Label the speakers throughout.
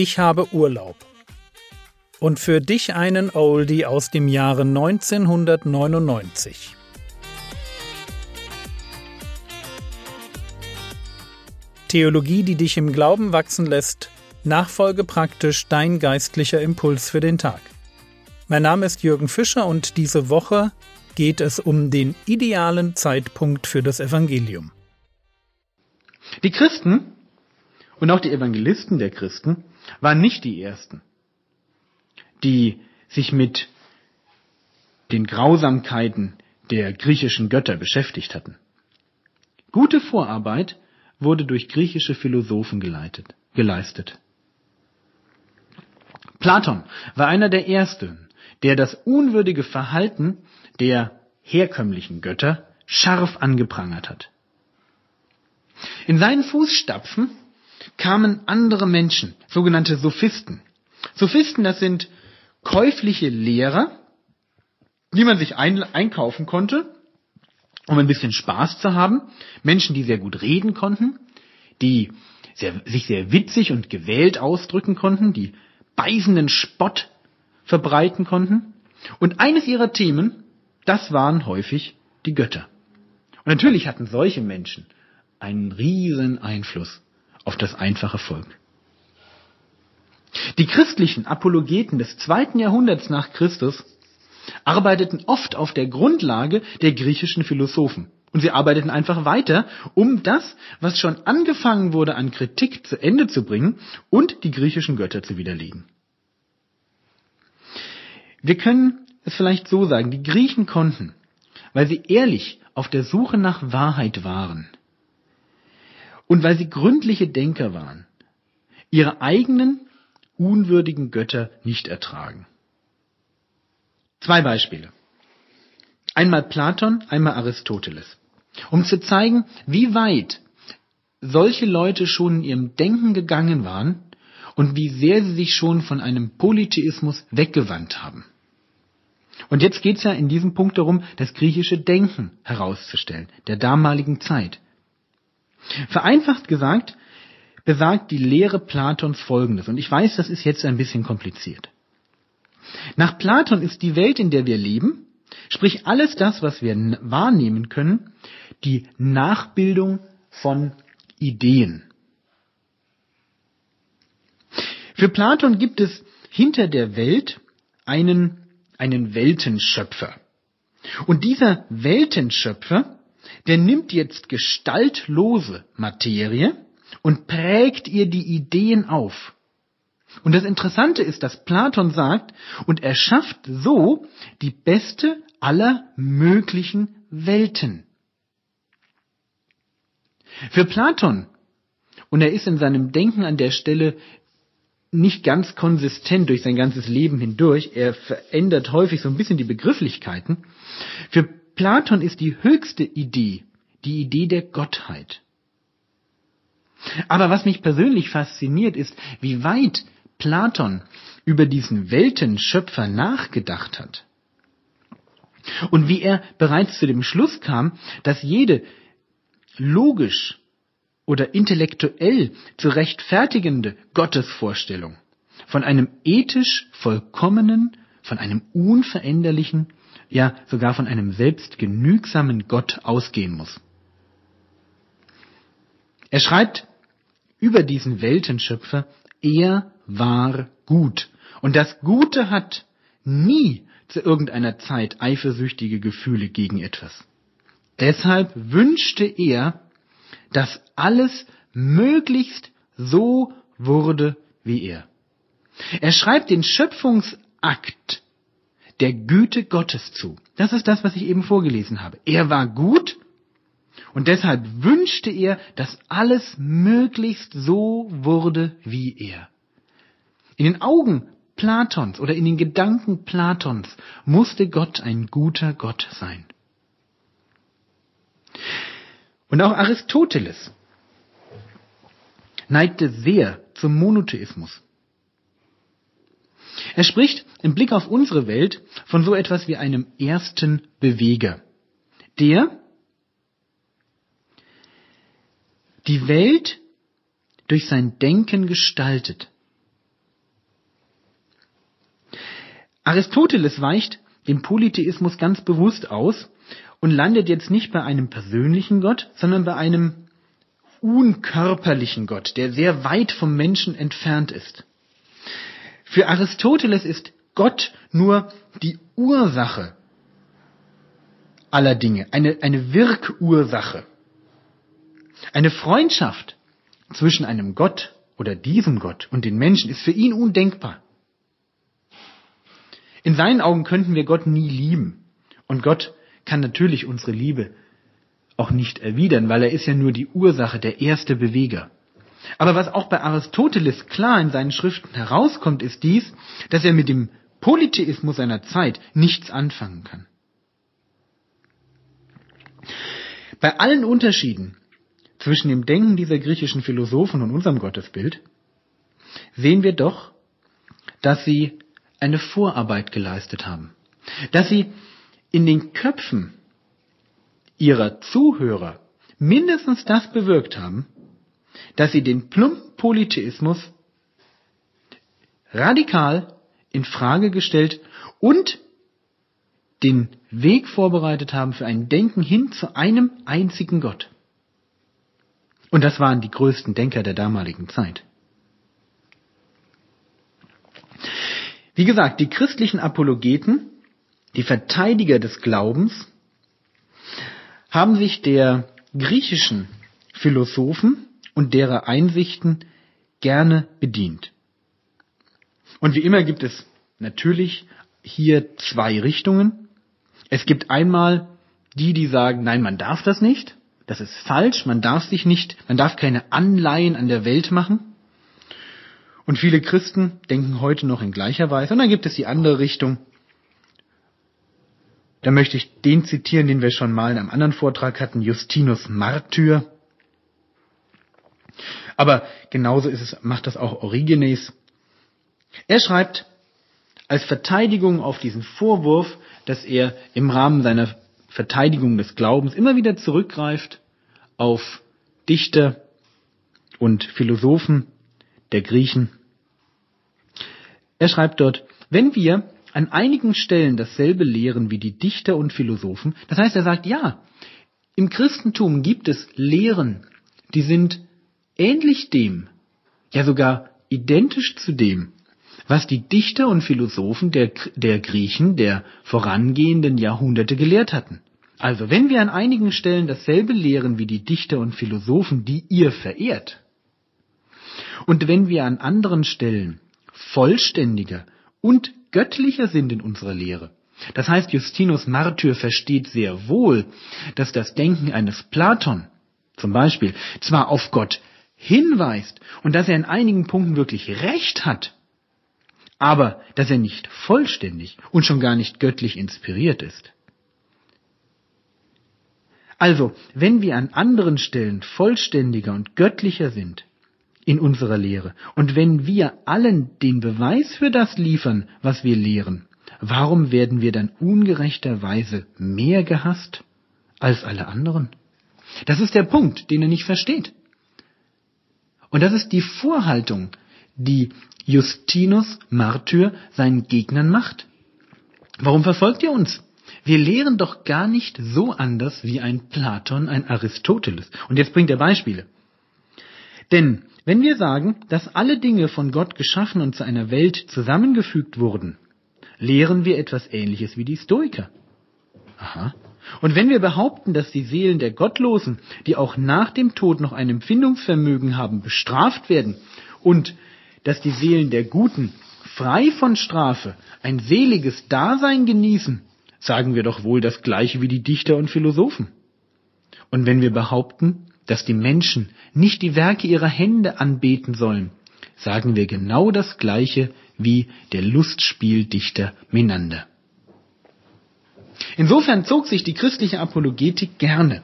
Speaker 1: Ich habe Urlaub. Und für dich einen Oldie aus dem Jahre 1999. Theologie, die dich im Glauben wachsen lässt, Nachfolge praktisch dein geistlicher Impuls für den Tag. Mein Name ist Jürgen Fischer und diese Woche geht es um den idealen Zeitpunkt für das Evangelium.
Speaker 2: Die Christen und auch die Evangelisten der Christen waren nicht die Ersten, die sich mit den Grausamkeiten der griechischen Götter beschäftigt hatten. Gute Vorarbeit wurde durch griechische Philosophen geleitet, geleistet. Platon war einer der Ersten, der das unwürdige Verhalten der herkömmlichen Götter scharf angeprangert hat. In seinen Fußstapfen kamen andere Menschen, sogenannte Sophisten. Sophisten, das sind käufliche Lehrer, die man sich ein einkaufen konnte, um ein bisschen Spaß zu haben. Menschen, die sehr gut reden konnten, die sehr, sich sehr witzig und gewählt ausdrücken konnten, die beißenden Spott verbreiten konnten. Und eines ihrer Themen, das waren häufig die Götter. Und natürlich hatten solche Menschen einen riesen Einfluss auf das einfache Volk. Die christlichen Apologeten des zweiten Jahrhunderts nach Christus arbeiteten oft auf der Grundlage der griechischen Philosophen. Und sie arbeiteten einfach weiter, um das, was schon angefangen wurde an Kritik zu Ende zu bringen und die griechischen Götter zu widerlegen. Wir können es vielleicht so sagen, die Griechen konnten, weil sie ehrlich auf der Suche nach Wahrheit waren, und weil sie gründliche Denker waren, ihre eigenen unwürdigen Götter nicht ertragen. Zwei Beispiele. Einmal Platon, einmal Aristoteles. Um zu zeigen, wie weit solche Leute schon in ihrem Denken gegangen waren und wie sehr sie sich schon von einem Polytheismus weggewandt haben. Und jetzt geht es ja in diesem Punkt darum, das griechische Denken herauszustellen, der damaligen Zeit. Vereinfacht gesagt, besagt die Lehre Platons Folgendes. Und ich weiß, das ist jetzt ein bisschen kompliziert. Nach Platon ist die Welt, in der wir leben, sprich alles das, was wir wahrnehmen können, die Nachbildung von Ideen. Für Platon gibt es hinter der Welt einen, einen Weltenschöpfer. Und dieser Weltenschöpfer der nimmt jetzt gestaltlose Materie und prägt ihr die Ideen auf. Und das Interessante ist, dass Platon sagt, und er schafft so die beste aller möglichen Welten. Für Platon, und er ist in seinem Denken an der Stelle nicht ganz konsistent durch sein ganzes Leben hindurch, er verändert häufig so ein bisschen die Begrifflichkeiten, für Platon ist die höchste Idee die Idee der Gottheit. Aber was mich persönlich fasziniert ist, wie weit Platon über diesen Weltenschöpfer nachgedacht hat. Und wie er bereits zu dem Schluss kam, dass jede logisch oder intellektuell zu rechtfertigende Gottesvorstellung von einem ethisch vollkommenen, von einem unveränderlichen ja sogar von einem selbstgenügsamen Gott ausgehen muss. Er schreibt über diesen Weltenschöpfer, er war gut. Und das Gute hat nie zu irgendeiner Zeit eifersüchtige Gefühle gegen etwas. Deshalb wünschte er, dass alles möglichst so wurde wie er. Er schreibt den Schöpfungsakt der Güte Gottes zu. Das ist das, was ich eben vorgelesen habe. Er war gut und deshalb wünschte er, dass alles möglichst so wurde wie er. In den Augen Platons oder in den Gedanken Platons musste Gott ein guter Gott sein. Und auch Aristoteles neigte sehr zum Monotheismus. Er spricht im Blick auf unsere Welt von so etwas wie einem ersten Beweger, der die Welt durch sein Denken gestaltet Aristoteles weicht dem Polytheismus ganz bewusst aus und landet jetzt nicht bei einem persönlichen Gott, sondern bei einem unkörperlichen Gott, der sehr weit vom Menschen entfernt ist. Für Aristoteles ist Gott nur die Ursache aller Dinge, eine, eine Wirkursache. Eine Freundschaft zwischen einem Gott oder diesem Gott und den Menschen ist für ihn undenkbar. In seinen Augen könnten wir Gott nie lieben. Und Gott kann natürlich unsere Liebe auch nicht erwidern, weil er ist ja nur die Ursache, der erste Beweger. Aber was auch bei Aristoteles klar in seinen Schriften herauskommt, ist dies, dass er mit dem Polytheismus seiner Zeit nichts anfangen kann. Bei allen Unterschieden zwischen dem Denken dieser griechischen Philosophen und unserem Gottesbild sehen wir doch, dass sie eine Vorarbeit geleistet haben. Dass sie in den Köpfen ihrer Zuhörer mindestens das bewirkt haben, dass sie den plumpen Polytheismus radikal in Frage gestellt und den Weg vorbereitet haben für ein Denken hin zu einem einzigen Gott. Und das waren die größten Denker der damaligen Zeit. Wie gesagt, die christlichen Apologeten, die Verteidiger des Glaubens, haben sich der griechischen Philosophen und derer Einsichten gerne bedient. Und wie immer gibt es natürlich hier zwei Richtungen. Es gibt einmal die, die sagen, nein, man darf das nicht. Das ist falsch. Man darf sich nicht, man darf keine Anleihen an der Welt machen. Und viele Christen denken heute noch in gleicher Weise. Und dann gibt es die andere Richtung. Da möchte ich den zitieren, den wir schon mal in einem anderen Vortrag hatten, Justinus Martyr. Aber genauso ist es, macht das auch Origenes. Er schreibt, als Verteidigung auf diesen Vorwurf, dass er im Rahmen seiner Verteidigung des Glaubens immer wieder zurückgreift auf Dichter und Philosophen der Griechen. Er schreibt dort, wenn wir an einigen Stellen dasselbe lehren wie die Dichter und Philosophen, das heißt, er sagt, ja, im Christentum gibt es Lehren, die sind ähnlich dem, ja sogar identisch zu dem, was die Dichter und Philosophen der, der Griechen der vorangehenden Jahrhunderte gelehrt hatten. Also, wenn wir an einigen Stellen dasselbe lehren wie die Dichter und Philosophen, die ihr verehrt, und wenn wir an anderen Stellen vollständiger und göttlicher sind in unserer Lehre, das heißt, Justinus Martyr versteht sehr wohl, dass das Denken eines Platon zum Beispiel zwar auf Gott hinweist und dass er in einigen Punkten wirklich recht hat, aber dass er nicht vollständig und schon gar nicht göttlich inspiriert ist. Also, wenn wir an anderen Stellen vollständiger und göttlicher sind in unserer Lehre und wenn wir allen den Beweis für das liefern, was wir lehren, warum werden wir dann ungerechterweise mehr gehasst als alle anderen? Das ist der Punkt, den er nicht versteht. Und das ist die Vorhaltung, die Justinus Martyr seinen Gegnern macht. Warum verfolgt ihr uns? Wir lehren doch gar nicht so anders wie ein Platon, ein Aristoteles. Und jetzt bringt er Beispiele. Denn wenn wir sagen, dass alle Dinge von Gott geschaffen und zu einer Welt zusammengefügt wurden, lehren wir etwas Ähnliches wie die Stoiker. Aha. Und wenn wir behaupten, dass die Seelen der Gottlosen, die auch nach dem Tod noch ein Empfindungsvermögen haben, bestraft werden und dass die Seelen der Guten frei von Strafe ein seliges Dasein genießen, sagen wir doch wohl das gleiche wie die Dichter und Philosophen. Und wenn wir behaupten, dass die Menschen nicht die Werke ihrer Hände anbeten sollen, sagen wir genau das gleiche wie der Lustspieldichter Menander. Insofern zog sich die christliche Apologetik gerne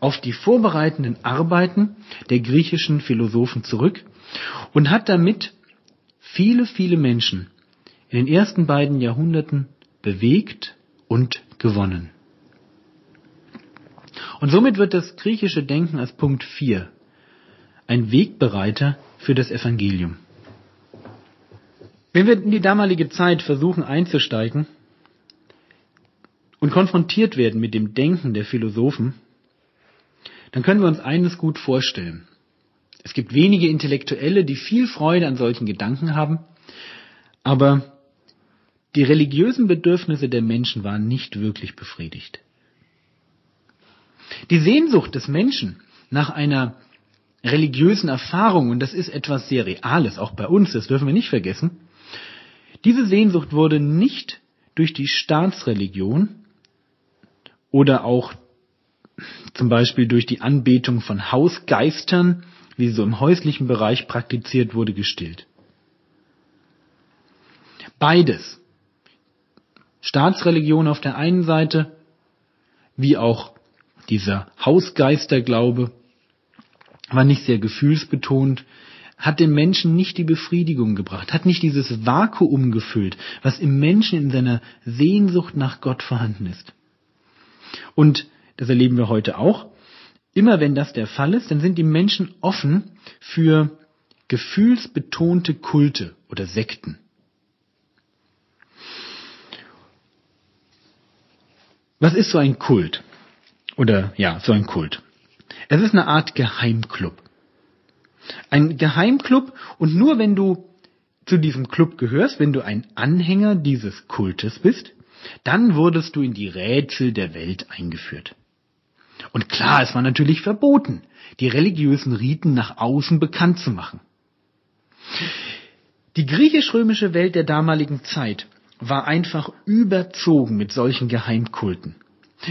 Speaker 2: auf die vorbereitenden Arbeiten der griechischen Philosophen zurück und hat damit viele, viele Menschen in den ersten beiden Jahrhunderten bewegt und gewonnen. Und somit wird das griechische Denken als Punkt 4 ein Wegbereiter für das Evangelium. Wenn wir in die damalige Zeit versuchen einzusteigen und konfrontiert werden mit dem Denken der Philosophen, dann können wir uns eines gut vorstellen. Es gibt wenige Intellektuelle, die viel Freude an solchen Gedanken haben, aber die religiösen Bedürfnisse der Menschen waren nicht wirklich befriedigt. Die Sehnsucht des Menschen nach einer religiösen Erfahrung, und das ist etwas sehr Reales, auch bei uns, das dürfen wir nicht vergessen, diese Sehnsucht wurde nicht durch die Staatsreligion oder auch zum Beispiel durch die Anbetung von Hausgeistern, wie sie so im häuslichen Bereich praktiziert wurde, gestillt. Beides. Staatsreligion auf der einen Seite, wie auch dieser Hausgeisterglaube, war nicht sehr gefühlsbetont, hat dem Menschen nicht die Befriedigung gebracht, hat nicht dieses Vakuum gefüllt, was im Menschen in seiner Sehnsucht nach Gott vorhanden ist. Und das erleben wir heute auch. Immer wenn das der Fall ist, dann sind die Menschen offen für gefühlsbetonte Kulte oder Sekten. Was ist so ein Kult? Oder ja, so ein Kult. Es ist eine Art Geheimclub. Ein Geheimclub und nur wenn du zu diesem Club gehörst, wenn du ein Anhänger dieses Kultes bist, dann wurdest du in die Rätsel der Welt eingeführt. Und klar, es war natürlich verboten, die religiösen Riten nach außen bekannt zu machen. Die griechisch-römische Welt der damaligen Zeit war einfach überzogen mit solchen Geheimkulten.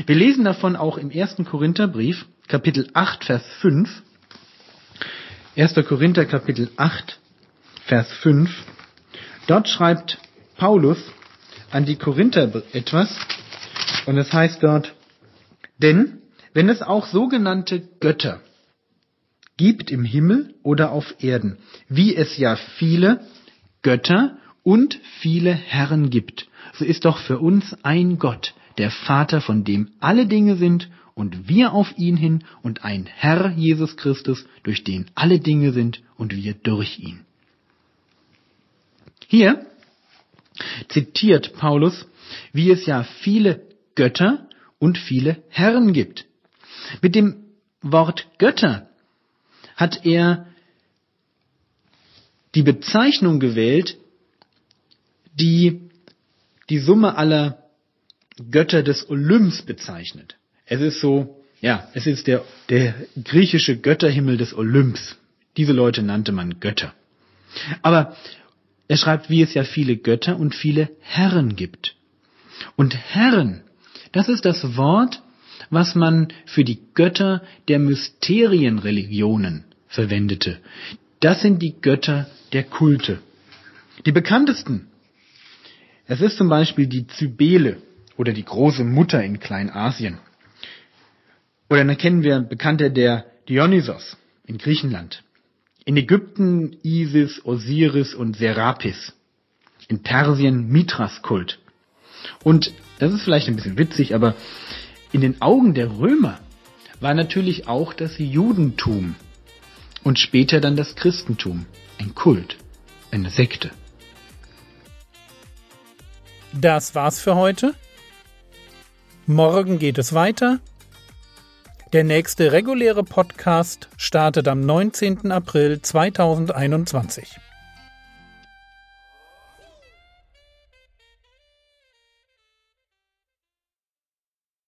Speaker 2: Wir lesen davon auch im ersten Korintherbrief, Kapitel 8, Vers 5. 1. Korinther, Kapitel 8, Vers 5. Dort schreibt Paulus an die Korinther etwas, und es heißt dort, denn wenn es auch sogenannte Götter gibt im Himmel oder auf Erden, wie es ja viele Götter und viele Herren gibt, so ist doch für uns ein Gott, der Vater, von dem alle Dinge sind und wir auf ihn hin und ein Herr Jesus Christus, durch den alle Dinge sind und wir durch ihn. Hier zitiert Paulus, wie es ja viele Götter und viele Herren gibt. Mit dem Wort Götter hat er die Bezeichnung gewählt, die die Summe aller Götter des Olymps bezeichnet. Es ist so, ja, es ist der, der griechische Götterhimmel des Olymps. Diese Leute nannte man Götter. Aber er schreibt, wie es ja viele Götter und viele Herren gibt. Und Herren, das ist das Wort, was man für die Götter der Mysterienreligionen verwendete. Das sind die Götter der Kulte. Die bekanntesten. Es ist zum Beispiel die Zybele oder die große Mutter in Kleinasien. Oder dann kennen wir bekannter der Dionysos in Griechenland. In Ägypten Isis, Osiris und Serapis. In Persien Mithras-Kult. Und das ist vielleicht ein bisschen witzig, aber in den Augen der Römer war natürlich auch das Judentum und später dann das Christentum ein Kult, eine Sekte.
Speaker 1: Das war's für heute. Morgen geht es weiter der nächste reguläre Podcast startet am 19. April 2021.